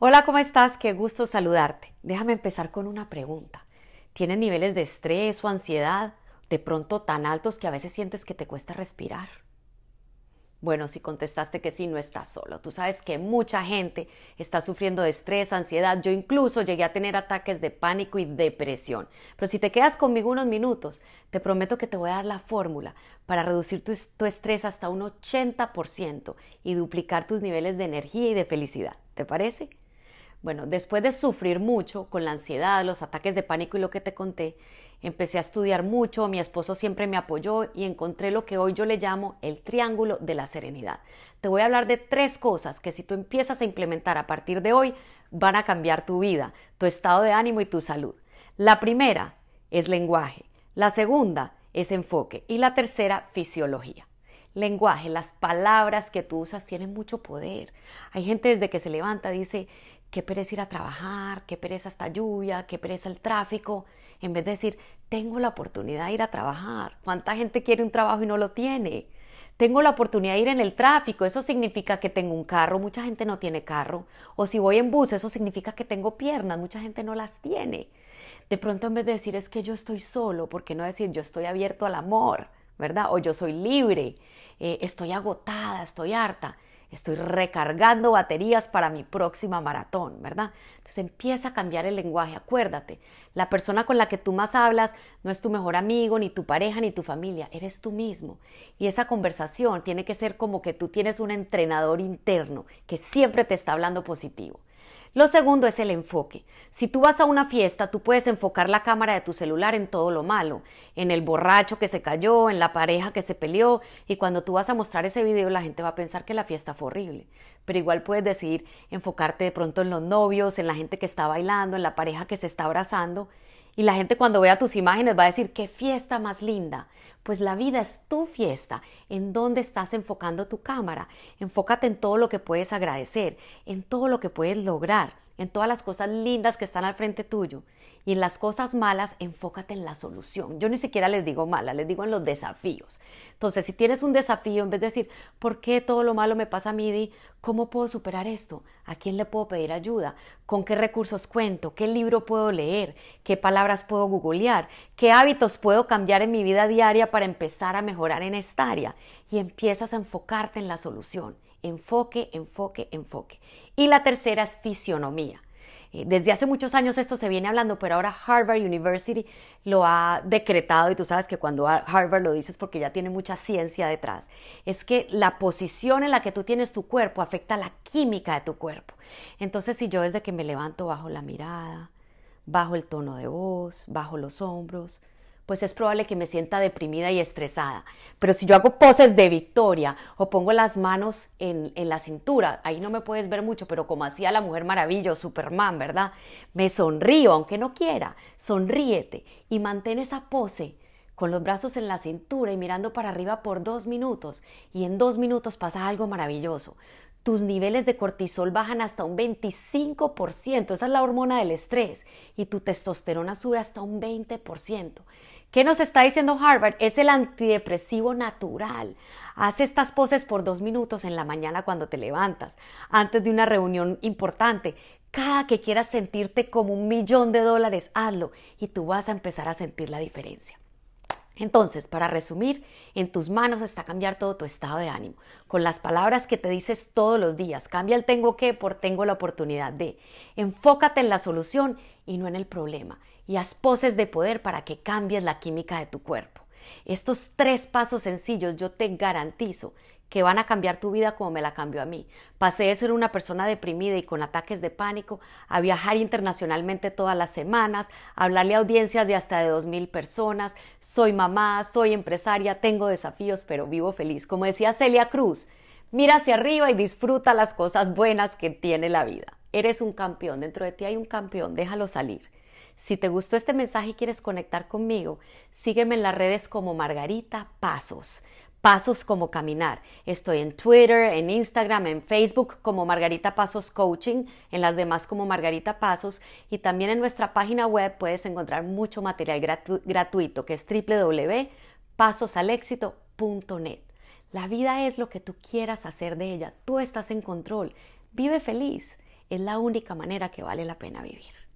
Hola, ¿cómo estás? Qué gusto saludarte. Déjame empezar con una pregunta. ¿Tienes niveles de estrés o ansiedad de pronto tan altos que a veces sientes que te cuesta respirar? Bueno, si contestaste que sí, no estás solo. Tú sabes que mucha gente está sufriendo de estrés, ansiedad. Yo incluso llegué a tener ataques de pánico y depresión. Pero si te quedas conmigo unos minutos, te prometo que te voy a dar la fórmula para reducir tu, tu estrés hasta un 80% y duplicar tus niveles de energía y de felicidad. ¿Te parece? Bueno, después de sufrir mucho con la ansiedad, los ataques de pánico y lo que te conté, empecé a estudiar mucho, mi esposo siempre me apoyó y encontré lo que hoy yo le llamo el triángulo de la serenidad. Te voy a hablar de tres cosas que si tú empiezas a implementar a partir de hoy van a cambiar tu vida, tu estado de ánimo y tu salud. La primera es lenguaje, la segunda es enfoque y la tercera fisiología lenguaje, las palabras que tú usas tienen mucho poder. Hay gente desde que se levanta dice, qué pereza ir a trabajar, qué pereza esta lluvia, qué pereza el tráfico, en vez de decir, tengo la oportunidad de ir a trabajar. ¿Cuánta gente quiere un trabajo y no lo tiene? Tengo la oportunidad de ir en el tráfico, eso significa que tengo un carro, mucha gente no tiene carro. O si voy en bus, eso significa que tengo piernas, mucha gente no las tiene. De pronto en vez de decir es que yo estoy solo, ¿por qué no decir yo estoy abierto al amor? ¿Verdad? O yo soy libre, eh, estoy agotada, estoy harta estoy recargando baterías para mi próxima maratón, ¿verdad? Entonces empieza a cambiar el lenguaje, acuérdate, la persona con la que tú más hablas no es tu mejor amigo, ni tu pareja, ni tu familia, eres tú mismo. Y esa conversación tiene que ser como que tú tienes un entrenador interno que siempre te está hablando positivo. Lo segundo es el enfoque. Si tú vas a una fiesta, tú puedes enfocar la cámara de tu celular en todo lo malo, en el borracho que se cayó, en la pareja que se peleó, y cuando tú vas a mostrar ese video la gente va a pensar que la fiesta fue horrible. Pero igual puedes decidir enfocarte de pronto en los novios, en la gente que está bailando, en la pareja que se está abrazando, y la gente cuando vea tus imágenes va a decir, qué fiesta más linda. Pues la vida es tu fiesta. ¿En dónde estás enfocando tu cámara? Enfócate en todo lo que puedes agradecer, en todo lo que puedes lograr, en todas las cosas lindas que están al frente tuyo. Y en las cosas malas, enfócate en la solución. Yo ni siquiera les digo malas, les digo en los desafíos. Entonces, si tienes un desafío, en vez de decir, ¿por qué todo lo malo me pasa a mí? Di, ¿cómo puedo superar esto? ¿A quién le puedo pedir ayuda? ¿Con qué recursos cuento? ¿Qué libro puedo leer? ¿Qué palabras puedo googlear? ¿Qué hábitos puedo cambiar en mi vida diaria para empezar a mejorar en esta área? Y empiezas a enfocarte en la solución. Enfoque, enfoque, enfoque. Y la tercera es fisionomía. Eh, desde hace muchos años esto se viene hablando, pero ahora Harvard University lo ha decretado y tú sabes que cuando Harvard lo dices porque ya tiene mucha ciencia detrás, es que la posición en la que tú tienes tu cuerpo afecta la química de tu cuerpo. Entonces si yo desde que me levanto bajo la mirada, bajo el tono de voz, bajo los hombros, pues es probable que me sienta deprimida y estresada. Pero si yo hago poses de victoria o pongo las manos en, la cintura, ahí no me puedes ver mucho, pero como hacía la Mujer Maravilla Superman, ¿verdad? Me sonrío, aunque no quiera, sonríete y mantén esa pose con los brazos en la cintura y mirando para arriba por dos minutos y en dos minutos pasa algo maravilloso tus niveles de cortisol bajan hasta un 25%, esa es la hormona del estrés, y tu testosterona sube hasta un 20%. ¿Qué nos está diciendo Harvard? Es el antidepresivo natural. Haz estas poses por dos minutos en la mañana cuando te levantas, antes de una reunión importante. Cada que quieras sentirte como un millón de dólares, hazlo y tú vas a empezar a sentir la diferencia. Entonces, para resumir, en tus manos está cambiar todo tu estado de ánimo, con las palabras que te dices todos los días. Cambia el tengo que por tengo la oportunidad de. Enfócate en la solución y no en el problema. Y haz poses de poder para que cambies la química de tu cuerpo. Estos tres pasos sencillos yo te garantizo que van a cambiar tu vida como me la cambió a mí. Pasé de ser una persona deprimida y con ataques de pánico a viajar internacionalmente todas las semanas, a hablarle a audiencias de hasta de dos mil personas. Soy mamá, soy empresaria, tengo desafíos, pero vivo feliz. Como decía Celia Cruz, mira hacia arriba y disfruta las cosas buenas que tiene la vida. Eres un campeón, dentro de ti hay un campeón, déjalo salir. Si te gustó este mensaje y quieres conectar conmigo, sígueme en las redes como Margarita Pasos pasos como caminar. Estoy en Twitter, en Instagram, en Facebook como Margarita Pasos Coaching, en las demás como Margarita Pasos y también en nuestra página web puedes encontrar mucho material gratuito que es www.pasosalexito.net. La vida es lo que tú quieras hacer de ella, tú estás en control, vive feliz. es la única manera que vale la pena vivir.